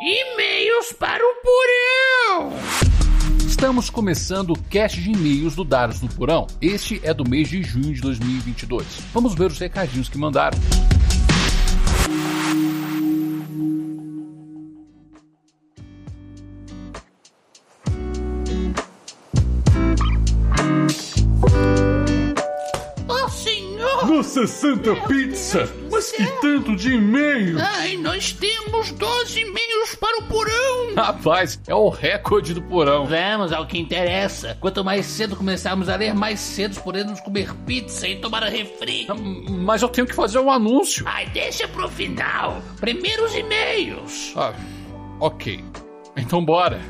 E-mails para o Porão! Estamos começando o cast de e-mails do Dados do Porão. Este é do mês de junho de 2022. Vamos ver os recadinhos que mandaram. Oh, senhor! Nossa santa pizza! Mas que tanto de e-mail! Ai, nós temos 12 e-mails para o Porão! Rapaz, é o recorde do Porão. Vamos ao que interessa. Quanto mais cedo começarmos a ler, mais cedo podemos comer pizza e tomar refri. Mas eu tenho que fazer um anúncio. Ai, deixa pro final. Primeiro os e-mails. Ah, ok. Então bora.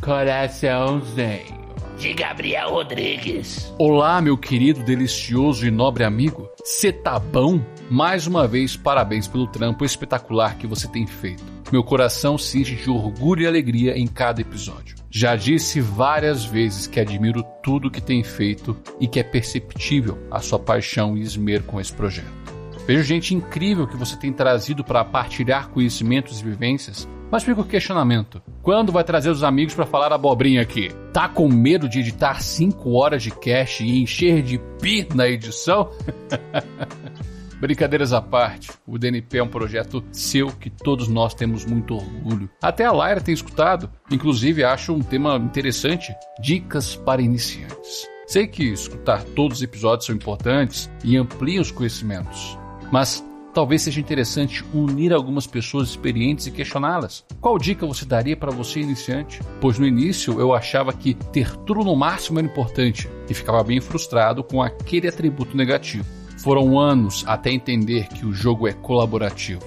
Coraçãozinho. De Gabriel Rodrigues. Olá, meu querido, delicioso e nobre amigo. Cê tá bom? Mais uma vez, parabéns pelo trampo espetacular que você tem feito. Meu coração se enche de orgulho e alegria em cada episódio. Já disse várias vezes que admiro tudo que tem feito e que é perceptível a sua paixão e esmero com esse projeto. Vejo gente incrível que você tem trazido para partilhar conhecimentos e vivências, mas fica o questionamento: quando vai trazer os amigos para falar abobrinha aqui? Tá com medo de editar 5 horas de cast e encher de pi na edição? Brincadeiras à parte, o DNP é um projeto seu que todos nós temos muito orgulho. Até a Lyra tem escutado, inclusive acho um tema interessante: dicas para iniciantes. Sei que escutar todos os episódios são importantes e ampliam os conhecimentos, mas talvez seja interessante unir algumas pessoas experientes e questioná-las. Qual dica você daria para você iniciante? Pois no início eu achava que ter tudo no máximo era importante e ficava bem frustrado com aquele atributo negativo. Foram anos até entender que o jogo é colaborativo.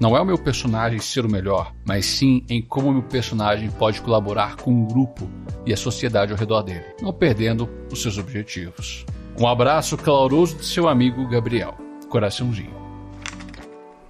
Não é o meu personagem ser o melhor, mas sim em como o meu personagem pode colaborar com o grupo e a sociedade ao redor dele, não perdendo os seus objetivos. Um abraço caloroso de seu amigo Gabriel. Coraçãozinho.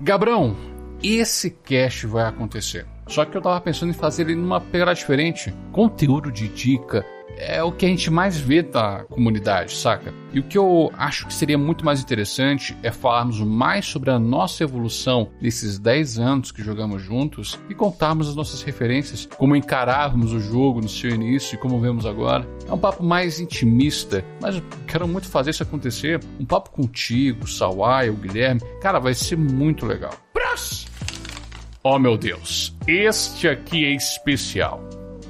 Gabrão, esse cast vai acontecer. Só que eu tava pensando em fazer ele numa pegada diferente. Conteúdo de dica é o que a gente mais vê da comunidade, saca? E o que eu acho que seria muito mais interessante é falarmos mais sobre a nossa evolução nesses 10 anos que jogamos juntos e contarmos as nossas referências, como encarávamos o jogo no seu início e como vemos agora. É um papo mais intimista, mas eu quero muito fazer isso acontecer. Um papo contigo, Sawai, o Guilherme. Cara, vai ser muito legal. Próximo. Oh meu Deus, este aqui é especial.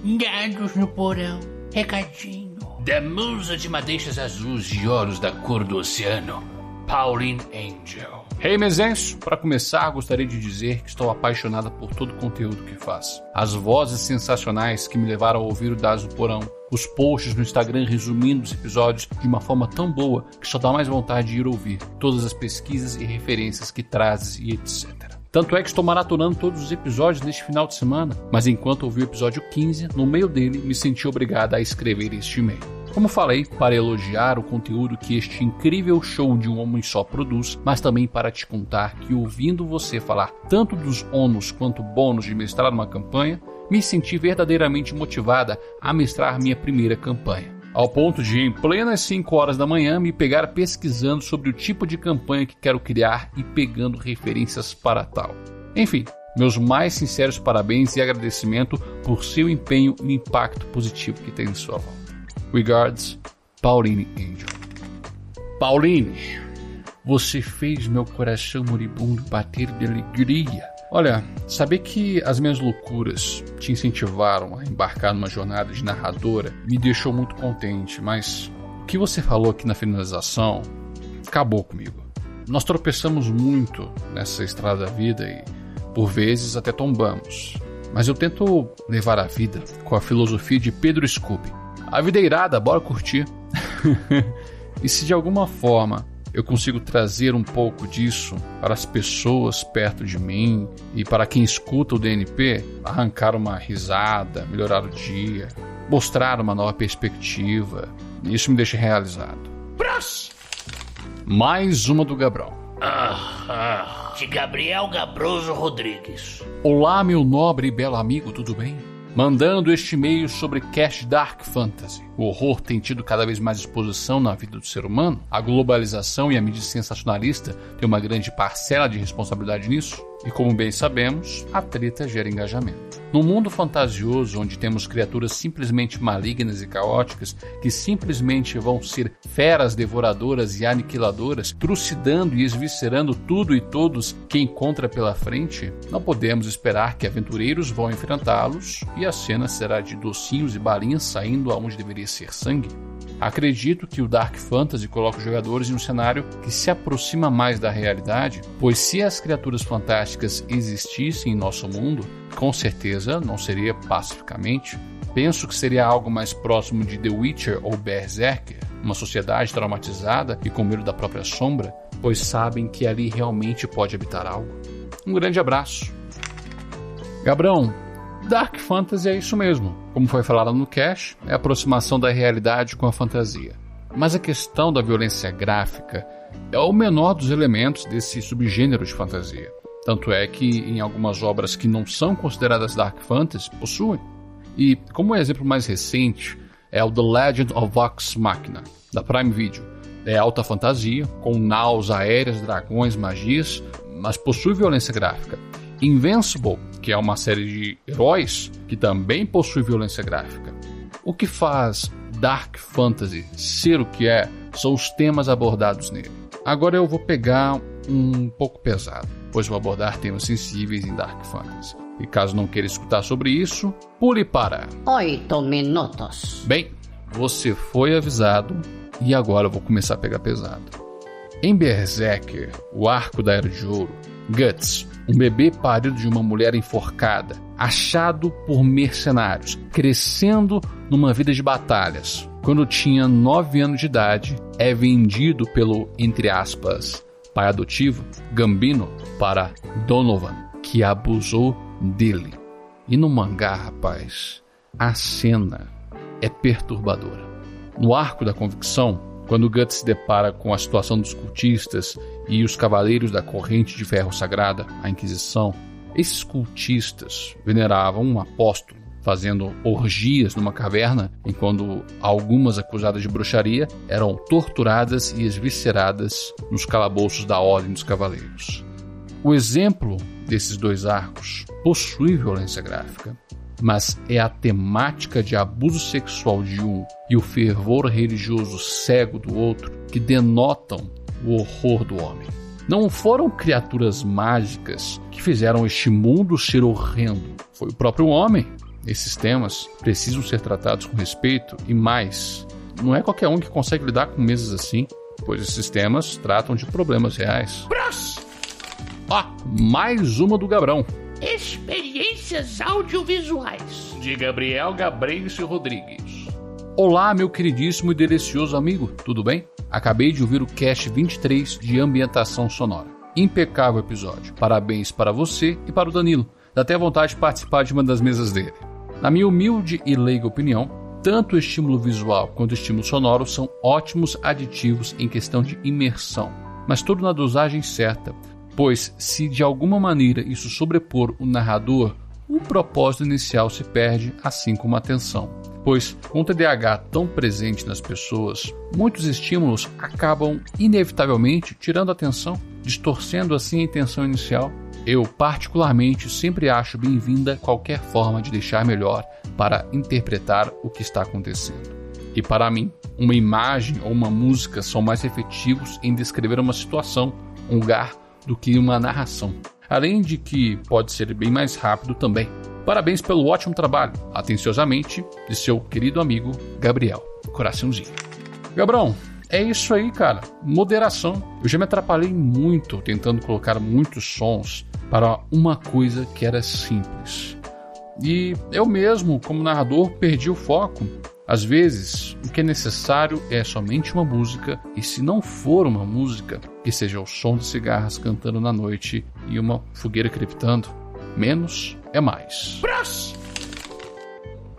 Gados no Porão. Recadinho. Da musa de madeixas azuis e ouros da cor do oceano. Pauline Angel. Hey Mezencio, para começar gostaria de dizer que estou apaixonada por todo o conteúdo que faz. As vozes sensacionais que me levaram a ouvir o Dados do Porão, os posts no Instagram resumindo os episódios de uma forma tão boa que só dá mais vontade de ir ouvir, todas as pesquisas e referências que trazes e etc. Tanto é que estou maratonando todos os episódios neste final de semana, mas enquanto ouvi o episódio 15, no meio dele me senti obrigada a escrever este e-mail. Como falei, para elogiar o conteúdo que este incrível show de um homem só produz, mas também para te contar que ouvindo você falar tanto dos ônus quanto bônus de mestrar uma campanha, me senti verdadeiramente motivada a mestrar minha primeira campanha. Ao ponto de, em plenas 5 horas da manhã, me pegar pesquisando sobre o tipo de campanha que quero criar e pegando referências para tal. Enfim, meus mais sinceros parabéns e agradecimento por seu empenho e impacto positivo que tem em sua volta. Regards, Pauline Angel. Pauline, você fez meu coração moribundo bater de alegria. Olha, saber que as minhas loucuras te incentivaram a embarcar numa jornada de narradora me deixou muito contente, mas o que você falou aqui na finalização acabou comigo. Nós tropeçamos muito nessa estrada da vida e, por vezes, até tombamos. Mas eu tento levar a vida com a filosofia de Pedro Scooby. A vida é irada, bora curtir. e se de alguma forma eu consigo trazer um pouco disso para as pessoas perto de mim e para quem escuta o DNP, arrancar uma risada, melhorar o dia, mostrar uma nova perspectiva, isso me deixa realizado. Próximo. Mais uma do Gabrão. Ah, ah, de Gabriel Gabroso Rodrigues. Olá, meu nobre e belo amigo, tudo bem? Mandando este e-mail sobre Cash Dark Fantasy. O horror tem tido cada vez mais exposição na vida do ser humano. A globalização e a mídia sensacionalista têm uma grande parcela de responsabilidade nisso. E como bem sabemos, a treta gera engajamento. No mundo fantasioso, onde temos criaturas simplesmente malignas e caóticas, que simplesmente vão ser feras devoradoras e aniquiladoras, trucidando e esviscerando tudo e todos que encontra pela frente, não podemos esperar que aventureiros vão enfrentá-los e a cena será de docinhos e balinhas saindo aonde deveria ser sangue. Acredito que o Dark Fantasy coloca os jogadores em um cenário que se aproxima mais da realidade, pois se as criaturas fantásticas existissem em nosso mundo, com certeza não seria pacificamente. Penso que seria algo mais próximo de The Witcher ou Berserker, uma sociedade traumatizada e com medo da própria sombra, pois sabem que ali realmente pode habitar algo. Um grande abraço. Gabrão, Dark Fantasy é isso mesmo. Como foi falado no Cash, é a aproximação da realidade com a fantasia. Mas a questão da violência gráfica é o menor dos elementos desse subgênero de fantasia. Tanto é que em algumas obras que não são consideradas Dark Fantasy possuem. E como exemplo mais recente é o The Legend of Vox Machina, da Prime Video. É alta fantasia, com naus aéreas, dragões, magias, mas possui violência gráfica. Invincible, que é uma série de heróis que também possui violência gráfica. O que faz Dark Fantasy ser o que é são os temas abordados nele. Agora eu vou pegar um pouco pesado, pois vou abordar temas sensíveis em Dark Fantasy. E caso não queira escutar sobre isso, pule para oito minutos. Bem, você foi avisado e agora eu vou começar a pegar pesado. Em Berserker, o arco da Era de Ouro, Guts, um bebê parido de uma mulher enforcada, achado por mercenários, crescendo numa vida de batalhas. Quando tinha 9 anos de idade, é vendido pelo, entre aspas, pai adotivo, Gambino, para Donovan, que abusou dele. E no mangá, rapaz, a cena é perturbadora. No arco da convicção, quando Guts se depara com a situação dos cultistas e os cavaleiros da corrente de ferro sagrada, a Inquisição, esses cultistas veneravam um apóstolo, fazendo orgias numa caverna, enquanto algumas acusadas de bruxaria eram torturadas e esvisceradas nos calabouços da Ordem dos Cavaleiros. O exemplo desses dois arcos possui violência gráfica, mas é a temática de abuso sexual de um e o fervor religioso cego do outro que denotam o horror do homem. Não foram criaturas mágicas que fizeram este mundo ser horrendo. Foi o próprio homem. Esses temas precisam ser tratados com respeito e mais. Não é qualquer um que consegue lidar com mesas assim, pois esses temas tratam de problemas reais. Bros! Ah, mais uma do Gabrão. Experiências audiovisuais. De Gabriel Gabrencio Rodrigues. Olá, meu queridíssimo e delicioso amigo, tudo bem? Acabei de ouvir o cast 23 de ambientação sonora. Impecável episódio. Parabéns para você e para o Danilo. Dá até vontade de participar de uma das mesas dele. Na minha humilde e leiga opinião, tanto o estímulo visual quanto o estímulo sonoro são ótimos aditivos em questão de imersão, mas tudo na dosagem certa, pois se de alguma maneira isso sobrepor o narrador, o propósito inicial se perde, assim como a atenção. Pois, com o TDAH tão presente nas pessoas, muitos estímulos acabam inevitavelmente tirando a atenção, distorcendo assim a intenção inicial. Eu, particularmente, sempre acho bem-vinda qualquer forma de deixar melhor para interpretar o que está acontecendo. E para mim, uma imagem ou uma música são mais efetivos em descrever uma situação, um lugar do que uma narração. Além de que pode ser bem mais rápido também. Parabéns pelo ótimo trabalho. Atenciosamente, de seu querido amigo Gabriel. Coraçãozinho. Gabrão, é isso aí, cara. Moderação. Eu já me atrapalhei muito tentando colocar muitos sons para uma coisa que era simples. E eu mesmo, como narrador, perdi o foco às vezes, o que é necessário é somente uma música, e se não for uma música, que seja o som de cigarras cantando na noite e uma fogueira crepitando. Menos é mais. Bros!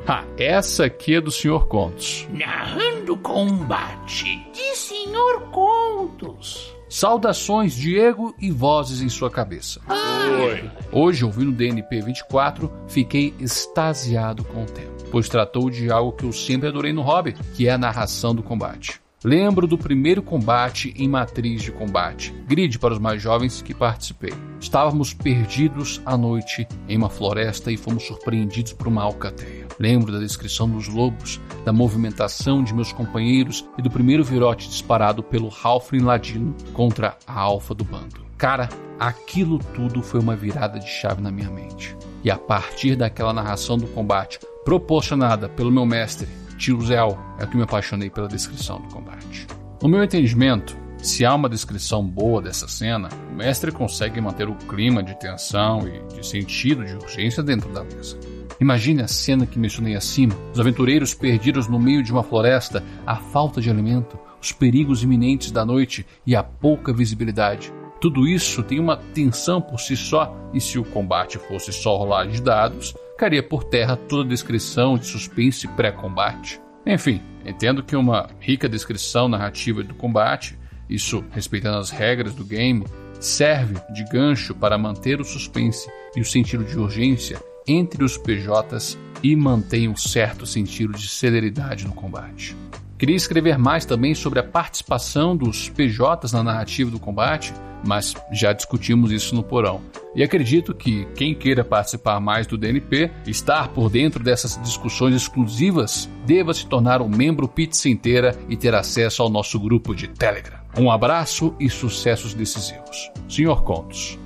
Ah, essa aqui é do Sr. Contos. Narrando combate de Sr. Contos. Saudações, Diego, e vozes em sua cabeça. Oi. Hoje, ouvindo o DNP 24, fiquei extasiado com o tema, pois tratou de algo que eu sempre adorei no hobby, que é a narração do combate. Lembro do primeiro combate em matriz de combate, grid para os mais jovens que participei. Estávamos perdidos à noite em uma floresta e fomos surpreendidos por uma alcateia. Lembro da descrição dos lobos, da movimentação de meus companheiros e do primeiro virote disparado pelo Halfling Ladino contra a alfa do bando. Cara, aquilo tudo foi uma virada de chave na minha mente. E a partir daquela narração do combate, proporcionada pelo meu mestre, Tio Zel é que me apaixonei pela descrição do combate. No meu entendimento, se há uma descrição boa dessa cena, o mestre consegue manter o clima de tensão e de sentido de urgência dentro da mesa. Imagine a cena que mencionei acima: os aventureiros perdidos no meio de uma floresta, a falta de alimento, os perigos iminentes da noite e a pouca visibilidade. Tudo isso tem uma tensão por si só, e se o combate fosse só rolar de dados, cairia por terra toda descrição de suspense pré-combate. Enfim, entendo que uma rica descrição narrativa do combate, isso respeitando as regras do game, serve de gancho para manter o suspense e o sentido de urgência entre os PJs e mantém um certo sentido de celeridade no combate. Queria escrever mais também sobre a participação dos PJs na narrativa do combate, mas já discutimos isso no porão. E acredito que quem queira participar mais do DNP, estar por dentro dessas discussões exclusivas, deva se tornar um membro pizza inteira e ter acesso ao nosso grupo de Telegram. Um abraço e sucessos decisivos. Senhor Contos.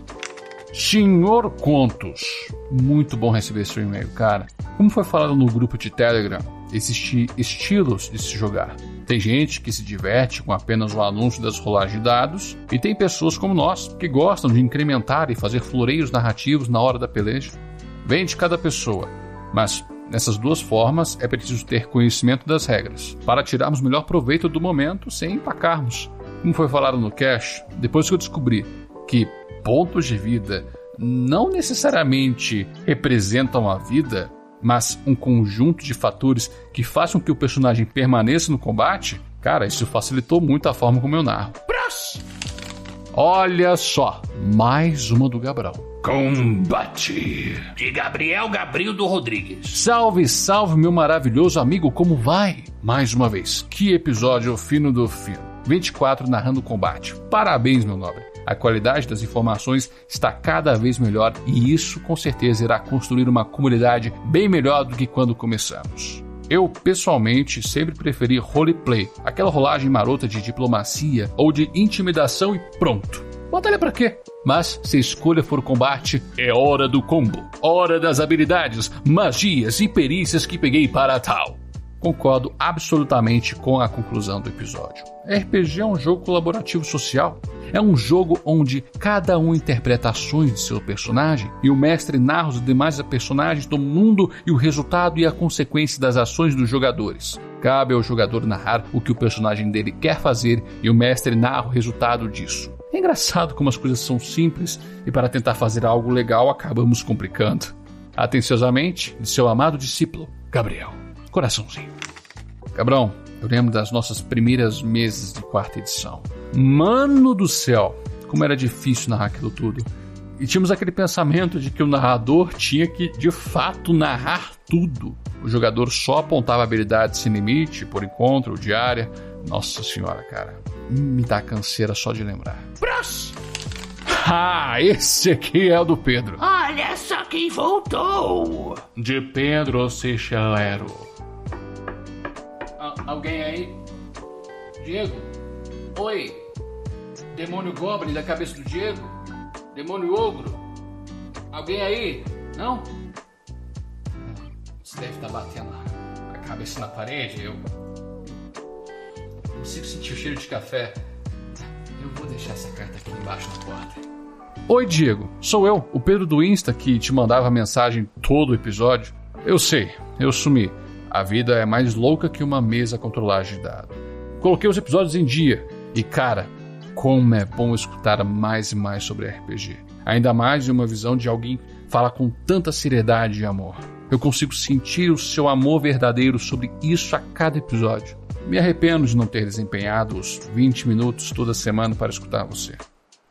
Senhor Contos. Muito bom receber seu e-mail, cara. Como foi falado no grupo de Telegram, existem estilos de se jogar. Tem gente que se diverte com apenas o anúncio das rolagens de dados, e tem pessoas como nós que gostam de incrementar e fazer floreios narrativos na hora da peleja. Vem de cada pessoa, mas nessas duas formas é preciso ter conhecimento das regras para tirarmos melhor proveito do momento sem empacarmos. Como foi falado no cache, depois que eu descobri que pontos de vida não necessariamente representam a vida, mas um conjunto de fatores que façam que o personagem permaneça no combate, cara, isso facilitou muito a forma como eu narro. Pras! Olha só, mais uma do Gabriel. Combate de Gabriel Gabrildo Rodrigues. Salve, salve, meu maravilhoso amigo, como vai? Mais uma vez, que episódio fino do fino. 24 narrando o combate. Parabéns, meu nobre. A qualidade das informações está cada vez melhor e isso com certeza irá construir uma comunidade bem melhor do que quando começamos. Eu, pessoalmente, sempre preferi roleplay, aquela rolagem marota de diplomacia ou de intimidação e pronto. Batalha pra quê? Mas se a escolha for combate, é hora do combo. Hora das habilidades, magias e perícias que peguei para tal. Concordo absolutamente com a conclusão do episódio. RPG é um jogo colaborativo social. É um jogo onde cada um interpreta ações de seu personagem e o mestre narra os demais personagens do mundo e o resultado e a consequência das ações dos jogadores. Cabe ao jogador narrar o que o personagem dele quer fazer e o mestre narra o resultado disso. É engraçado como as coisas são simples e para tentar fazer algo legal acabamos complicando. Atenciosamente, de seu amado discípulo, Gabriel. Coraçãozinho. Cabrão, eu lembro das nossas primeiras mesas de quarta edição. Mano do céu, como era difícil narrar aquilo tudo. E tínhamos aquele pensamento de que o narrador tinha que, de fato, narrar tudo. O jogador só apontava habilidades sem limite, por encontro ou diária. Nossa senhora, cara. Me dá canseira só de lembrar. Próximo! Ah, esse aqui é o do Pedro. Olha só quem voltou! De Pedro Sichelero. Alguém aí? Diego? Oi? Demônio Goblin da cabeça do Diego? Demônio Ogro? Alguém aí? Não? Você deve estar batendo a cabeça na parede. Eu. Consigo sentir o cheiro de café. Eu vou deixar essa carta aqui embaixo na porta. Oi, Diego. Sou eu, o Pedro do Insta, que te mandava mensagem todo o episódio. Eu sei, eu sumi. A vida é mais louca que uma mesa com trollagem de dado. Coloquei os episódios em dia e, cara, como é bom escutar mais e mais sobre RPG. Ainda mais de uma visão de alguém fala com tanta seriedade e amor. Eu consigo sentir o seu amor verdadeiro sobre isso a cada episódio. Me arrependo de não ter desempenhado os 20 minutos toda semana para escutar você.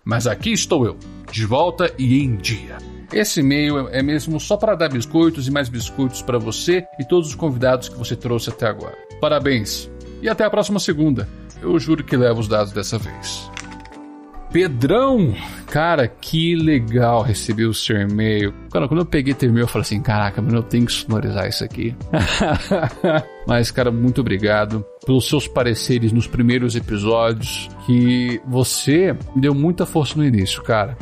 Mas aqui estou eu, de volta e em dia. Esse e-mail é mesmo só para dar biscoitos e mais biscoitos para você e todos os convidados que você trouxe até agora. Parabéns! E até a próxima segunda. eu juro que levo os dados dessa vez. Pedrão, cara, que legal receber o seu e-mail. Cara, quando eu peguei teu e-mail, eu falei assim: caraca, mano, eu tenho que sonorizar isso aqui. Mas, cara, muito obrigado pelos seus pareceres nos primeiros episódios. Que você deu muita força no início, cara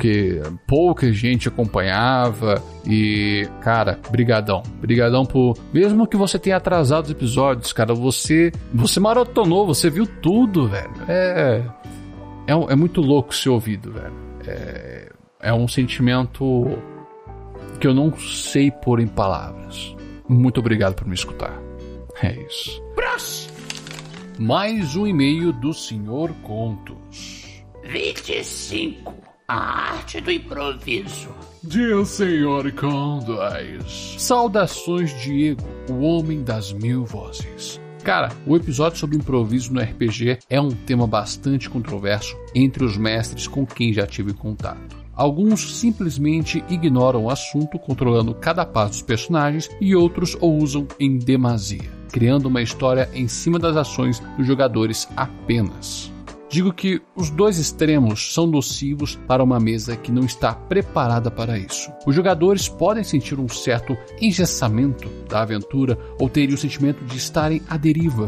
porque pouca gente acompanhava e, cara, brigadão. Brigadão por mesmo que você tenha atrasado os episódios, cara, você você maratonou, você viu tudo, velho. É é, é muito louco ser ouvido, velho. É, é um sentimento que eu não sei pôr em palavras. Muito obrigado por me escutar. É isso. Mais um e-mail do Senhor Contos. 25. A arte do improviso. Dia Senhor Contos. Saudações, Diego, o homem das mil vozes. Cara, o episódio sobre improviso no RPG é um tema bastante controverso entre os mestres com quem já tive contato. Alguns simplesmente ignoram o assunto, controlando cada passo dos personagens, e outros o usam em demasia, criando uma história em cima das ações dos jogadores apenas. Digo que os dois extremos são nocivos para uma mesa que não está preparada para isso. Os jogadores podem sentir um certo engessamento da aventura ou terem o sentimento de estarem à deriva,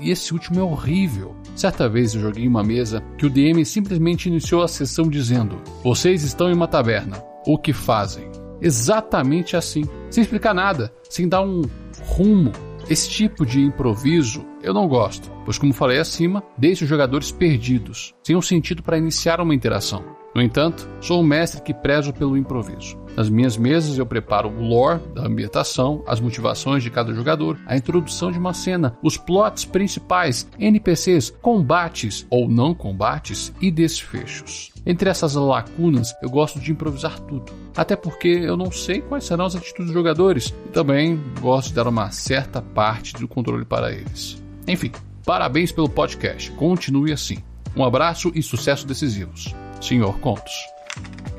e esse último é horrível. Certa vez eu joguei uma mesa que o DM simplesmente iniciou a sessão dizendo: Vocês estão em uma taverna. O que fazem? Exatamente assim, sem explicar nada, sem dar um rumo esse tipo de improviso eu não gosto, pois, como falei acima, deixa os jogadores perdidos, sem um sentido para iniciar uma interação. No entanto, sou um mestre que prezo pelo improviso. Nas minhas mesas eu preparo o lore da ambientação, as motivações de cada jogador, a introdução de uma cena, os plots principais, NPCs, combates ou não combates e desfechos. Entre essas lacunas, eu gosto de improvisar tudo. Até porque eu não sei quais serão as atitudes dos jogadores e também gosto de dar uma certa parte do controle para eles. Enfim, parabéns pelo podcast. Continue assim. Um abraço e sucesso decisivos. Senhor Contos.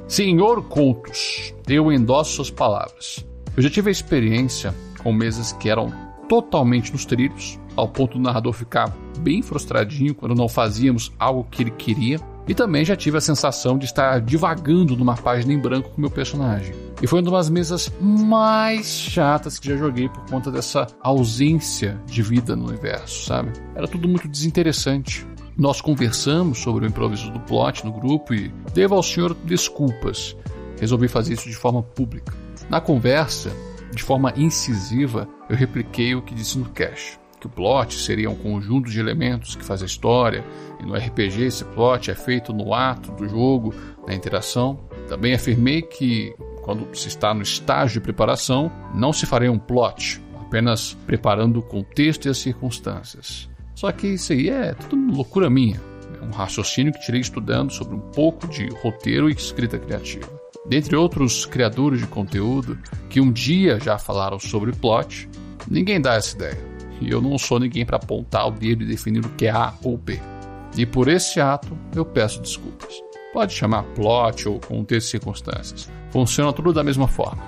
Senhor Contos, eu endosso suas palavras. Eu já tive a experiência com mesas que eram totalmente nos trilhos, ao ponto do narrador ficar bem frustradinho quando não fazíamos algo que ele queria. E também já tive a sensação de estar divagando numa página em branco com meu personagem. E foi uma das mesas mais chatas que já joguei por conta dessa ausência de vida no universo, sabe? Era tudo muito desinteressante. Nós conversamos sobre o improviso do plot no grupo e devo ao senhor desculpas. Resolvi fazer isso de forma pública. Na conversa, de forma incisiva, eu repliquei o que disse no cache. Que o plot seria um conjunto de elementos que faz a história, e no RPG esse plot é feito no ato do jogo, na interação. Também afirmei que, quando se está no estágio de preparação, não se faria um plot, apenas preparando o contexto e as circunstâncias. Só que isso aí é tudo loucura minha. É um raciocínio que tirei estudando sobre um pouco de roteiro e escrita criativa. Dentre outros criadores de conteúdo que um dia já falaram sobre plot, ninguém dá essa ideia. E eu não sou ninguém para apontar o dedo e definir o que é A ou B. E por esse ato eu peço desculpas. Pode chamar plot ou contexto e circunstâncias. Funciona tudo da mesma forma.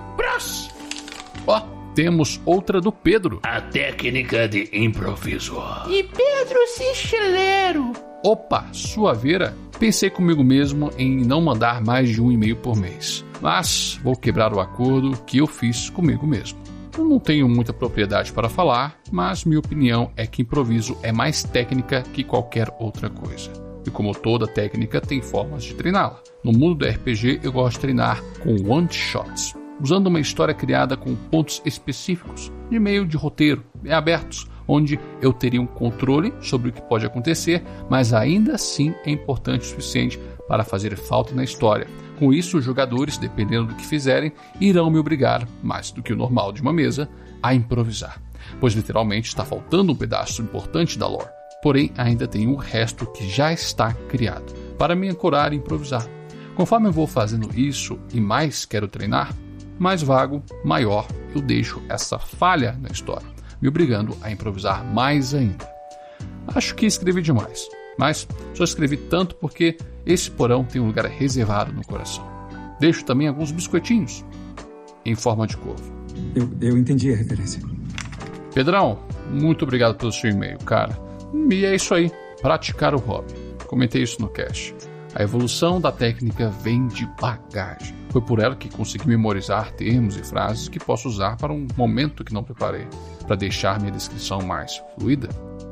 Ó, oh, temos outra do Pedro. A técnica de improviso. E Pedro Cichilero. Opa, sua vera. Pensei comigo mesmo em não mandar mais de um e-mail por mês. Mas vou quebrar o acordo que eu fiz comigo mesmo. Eu não tenho muita propriedade para falar, mas minha opinião é que improviso é mais técnica que qualquer outra coisa. E como toda técnica, tem formas de treiná-la. No mundo do RPG, eu gosto de treinar com one-shots usando uma história criada com pontos específicos, de meio de roteiro, abertos, onde eu teria um controle sobre o que pode acontecer, mas ainda assim é importante o suficiente para fazer falta na história. Com isso, os jogadores, dependendo do que fizerem, irão me obrigar, mais do que o normal de uma mesa, a improvisar, pois literalmente está faltando um pedaço importante da lore. Porém, ainda tem o resto que já está criado, para me ancorar e improvisar. Conforme eu vou fazendo isso e mais quero treinar, mais vago, maior eu deixo essa falha na história, me obrigando a improvisar mais ainda. Acho que escrevi demais, mas só escrevi tanto porque esse porão tem um lugar reservado no coração. Deixo também alguns biscoitinhos em forma de corvo. Eu, eu entendi a referência. Pedrão, muito obrigado pelo seu e-mail, cara. E é isso aí, praticar o hobby. Comentei isso no cast. A evolução da técnica vem de bagagem. Foi por ela que consegui memorizar termos e frases que posso usar para um momento que não preparei, para deixar minha descrição mais fluida.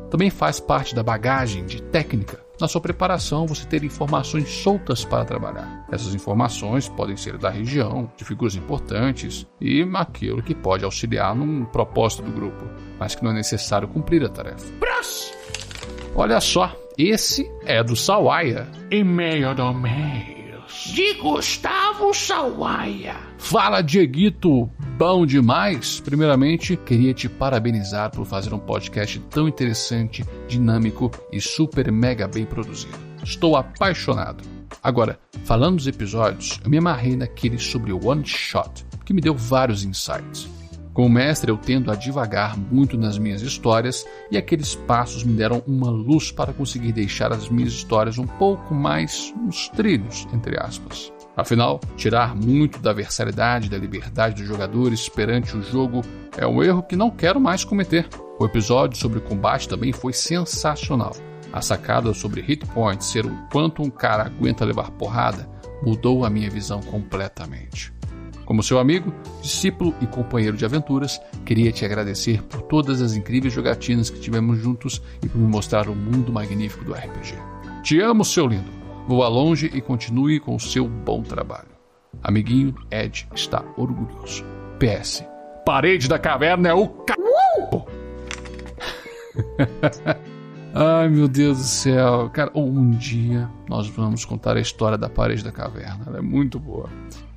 Também faz parte da bagagem de técnica. Na sua preparação, você ter informações soltas para trabalhar. Essas informações podem ser da região, de figuras importantes e aquilo que pode auxiliar num propósito do grupo, mas que não é necessário cumprir a tarefa. Olha só, esse é do Sawaia. E-mail do mês. De Gustavo Sawaia. Fala, Dieguito! Bom demais! Primeiramente, queria te parabenizar por fazer um podcast tão interessante, dinâmico e super mega bem produzido. Estou apaixonado. Agora, falando dos episódios, eu me amarrei naquele sobre o One Shot, que me deu vários insights. Como mestre, eu tendo a divagar muito nas minhas histórias e aqueles passos me deram uma luz para conseguir deixar as minhas histórias um pouco mais nos trilhos, entre aspas. Afinal, tirar muito da versalidade da liberdade dos jogadores perante o jogo é um erro que não quero mais cometer. O episódio sobre combate também foi sensacional. A sacada sobre hit points ser o quanto um cara aguenta levar porrada mudou a minha visão completamente. Como seu amigo, discípulo e companheiro de aventuras, queria te agradecer por todas as incríveis jogatinas que tivemos juntos e por me mostrar o mundo magnífico do RPG. Te amo, seu lindo. Voa longe e continue com o seu bom trabalho. Amiguinho Ed está orgulhoso. PS. Parede da caverna é o c... Ai meu Deus do céu, cara, um dia nós vamos contar a história da parede da caverna. Ela é muito boa.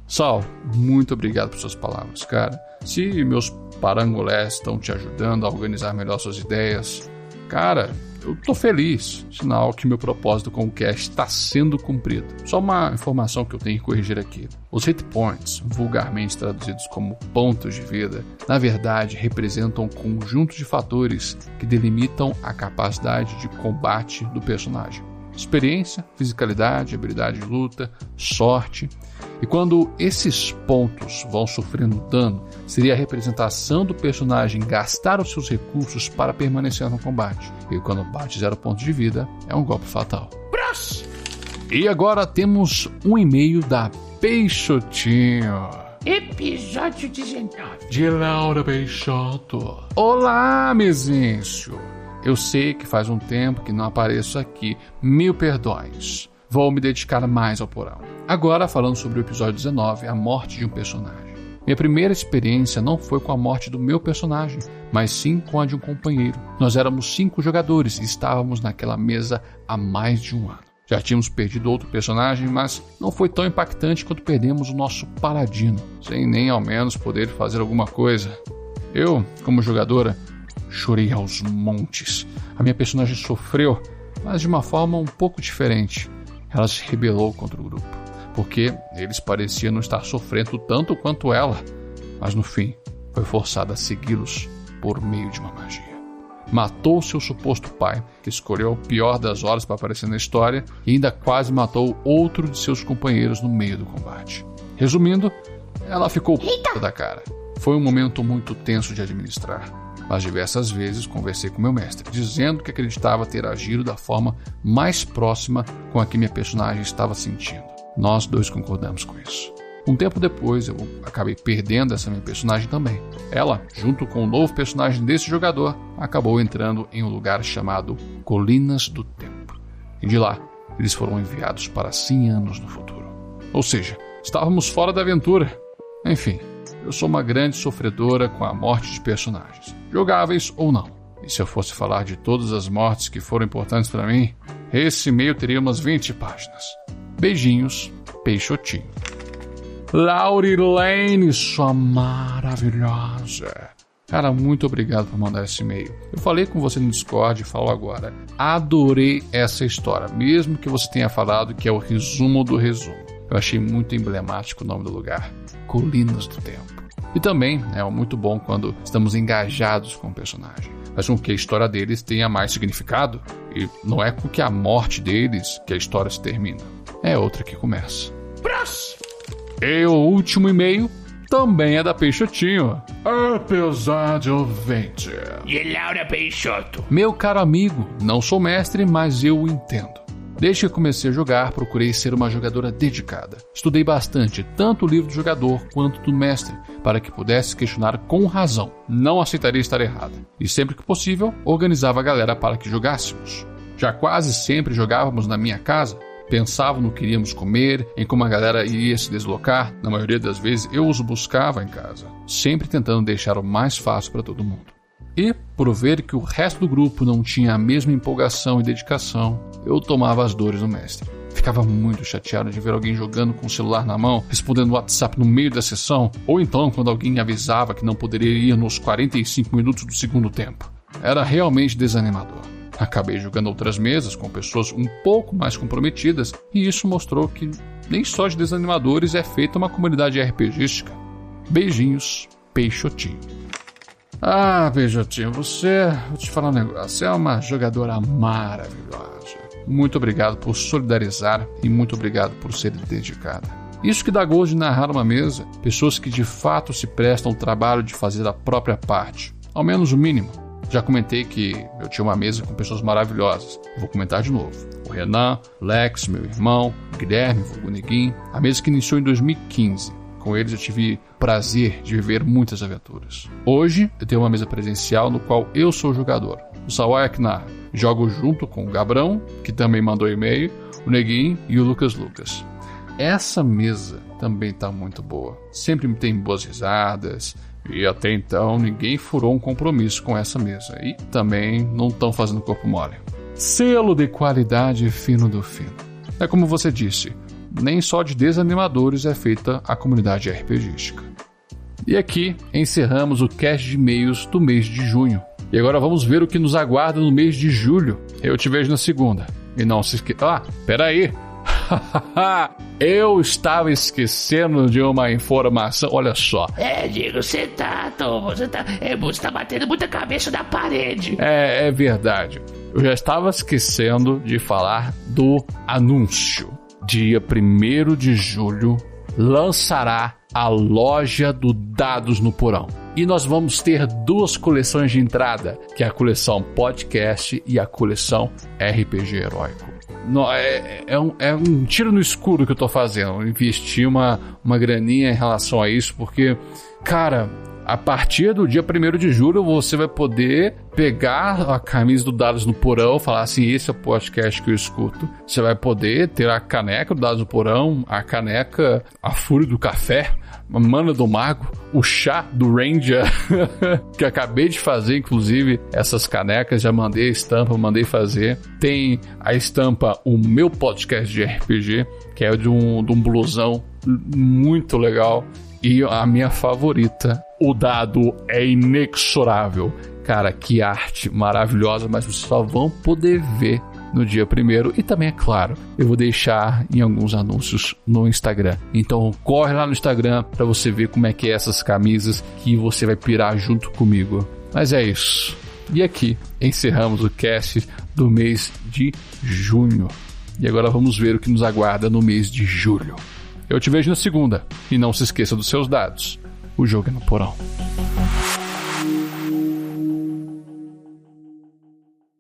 Sal, muito obrigado por suas palavras, cara. Se meus parangolés estão te ajudando a organizar melhor suas ideias, cara, eu tô feliz. Sinal que meu propósito com o cast está sendo cumprido. Só uma informação que eu tenho que corrigir aqui. Os hit points, vulgarmente traduzidos como pontos de vida, na verdade representam um conjunto de fatores que delimitam a capacidade de combate do personagem. Experiência, fisicalidade, habilidade de luta, sorte. E quando esses pontos vão sofrendo dano, seria a representação do personagem gastar os seus recursos para permanecer no combate. E quando bate zero pontos de vida, é um golpe fatal. E agora temos um e-mail da Peixotinho. Episódio 19. De Laura Peixoto. Olá, Mezencio. Eu sei que faz um tempo que não apareço aqui. Mil perdões. Vou me dedicar mais ao porão. Agora, falando sobre o episódio 19, a morte de um personagem. Minha primeira experiência não foi com a morte do meu personagem, mas sim com a de um companheiro. Nós éramos cinco jogadores e estávamos naquela mesa há mais de um ano. Já tínhamos perdido outro personagem, mas não foi tão impactante quanto perdemos o nosso paladino, sem nem ao menos poder fazer alguma coisa. Eu, como jogadora, chorei aos montes. A minha personagem sofreu, mas de uma forma um pouco diferente. Ela se rebelou contra o grupo, porque eles pareciam não estar sofrendo tanto quanto ela, mas no fim foi forçada a segui-los por meio de uma magia. Matou seu suposto pai, que escolheu o pior das horas para aparecer na história, e ainda quase matou outro de seus companheiros no meio do combate. Resumindo, ela ficou puta da cara. Foi um momento muito tenso de administrar mas diversas vezes conversei com meu mestre, dizendo que acreditava ter agido da forma mais próxima com a que minha personagem estava sentindo. Nós dois concordamos com isso. Um tempo depois, eu acabei perdendo essa minha personagem também. Ela, junto com o novo personagem desse jogador, acabou entrando em um lugar chamado Colinas do Tempo. E de lá, eles foram enviados para 100 anos no futuro. Ou seja, estávamos fora da aventura. Enfim, eu sou uma grande sofredora com a morte de personagens, jogáveis ou não. E se eu fosse falar de todas as mortes que foram importantes para mim, esse e-mail teria umas 20 páginas. Beijinhos, Peixotinho. Laurilene, sua maravilhosa. Cara, muito obrigado por mandar esse e-mail. Eu falei com você no Discord e falo agora. Adorei essa história, mesmo que você tenha falado que é o resumo do resumo. Eu achei muito emblemático o nome do lugar. Colinas do Tempo. E também é muito bom quando estamos engajados com o personagem. Faz com que a história deles tenha mais significado e não é com que a morte deles que a história se termina. É outra que começa. E o último e-mail também é da Peixotinho. 20. De Laura Peixoto. Meu caro amigo, não sou mestre, mas eu entendo. Desde que comecei a jogar, procurei ser uma jogadora dedicada. Estudei bastante, tanto o livro do jogador quanto do mestre, para que pudesse questionar com razão. Não aceitaria estar errada. E sempre que possível, organizava a galera para que jogássemos. Já quase sempre jogávamos na minha casa, pensavam no que iríamos comer, em como a galera iria se deslocar. Na maioria das vezes eu os buscava em casa, sempre tentando deixar o mais fácil para todo mundo. E, por ver que o resto do grupo não tinha a mesma empolgação e dedicação, eu tomava as dores do mestre. Ficava muito chateado de ver alguém jogando com o celular na mão, respondendo WhatsApp no meio da sessão, ou então quando alguém avisava que não poderia ir nos 45 minutos do segundo tempo. Era realmente desanimador. Acabei jogando outras mesas com pessoas um pouco mais comprometidas, e isso mostrou que nem só de desanimadores é feita uma comunidade RPGística. Beijinhos, Peixotinho. Ah, Peixotinho, você, vou te falar um negócio, é uma jogadora maravilhosa. Muito obrigado por solidarizar e muito obrigado por ser dedicada. Isso que dá gosto de narrar uma mesa, pessoas que de fato se prestam o trabalho de fazer a própria parte, ao menos o mínimo. Já comentei que eu tinha uma mesa com pessoas maravilhosas. Vou comentar de novo. O Renan, Lex, meu irmão, Guilherme, o Neguin. A mesa que iniciou em 2015. Com eles eu tive prazer de viver muitas aventuras. Hoje eu tenho uma mesa presencial no qual eu sou o jogador. O Sawai Aknar. Jogo junto com o Gabrão, que também mandou e-mail, o Neguin e o Lucas Lucas. Essa mesa também está muito boa. Sempre tem boas risadas, e até então ninguém furou um compromisso com essa mesa. E também não estão fazendo corpo mole. Selo de qualidade fino do fino. É como você disse, nem só de desanimadores é feita a comunidade RPGística. E aqui encerramos o cast de e-mails do mês de junho. E agora vamos ver o que nos aguarda no mês de julho. Eu te vejo na segunda. E não se esqueça. Ah, peraí! Eu estava esquecendo de uma informação. Olha só. É, Diego, você tá. Tô, você tá. É, você tá batendo muita cabeça na parede. É, é verdade. Eu já estava esquecendo de falar do anúncio. Dia 1 de julho lançará a loja do Dados no Porão. E nós vamos ter duas coleções de entrada, que é a coleção podcast e a coleção RPG Heróico. No, é, é, um, é um tiro no escuro que eu tô fazendo. Eu investi uma, uma graninha em relação a isso, porque, cara, a partir do dia 1 de julho você vai poder pegar a camisa do Dados no Porão, falar assim: esse é o podcast que eu escuto. Você vai poder ter a caneca do Dados no Porão, a caneca, a Fúria do Café, a Mana do Mago, o chá do Ranger, que acabei de fazer, inclusive, essas canecas, já mandei a estampa, mandei fazer. Tem a estampa, o meu podcast de RPG, que é de um, de um blusão muito legal. E a minha favorita, o dado é inexorável. Cara, que arte maravilhosa, mas vocês só vão poder ver no dia primeiro e também é claro, eu vou deixar em alguns anúncios no Instagram. Então corre lá no Instagram para você ver como é que é essas camisas que você vai pirar junto comigo. Mas é isso. E aqui encerramos o cast do mês de junho. E agora vamos ver o que nos aguarda no mês de julho. Eu te vejo na segunda. E não se esqueça dos seus dados. O jogo é no porão.